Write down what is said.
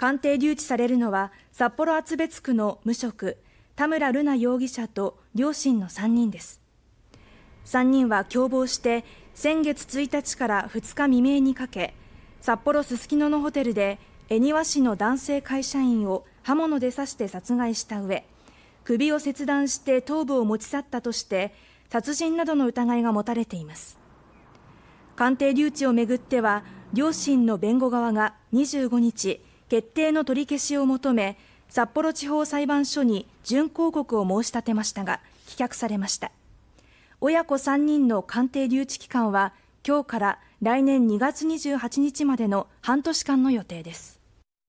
鑑定留置されるのは札幌厚別区の無職田村瑠奈容疑者と両親の3人です。3人は共謀して先月1日から2日未明にかけ札幌すすきののホテルで恵庭市の男性会社員を刃物で刺して殺害した上首を切断して頭部を持ち去ったとして殺人などの疑いが持たれています。鑑定留置をめぐっては両親の弁護側が25日決定の取り消しを求め札幌地方裁判所に準抗告を申し立てましたが棄却されました。親子3人の鑑定留置期間は今日から来年2月28日までの半年間の予定です。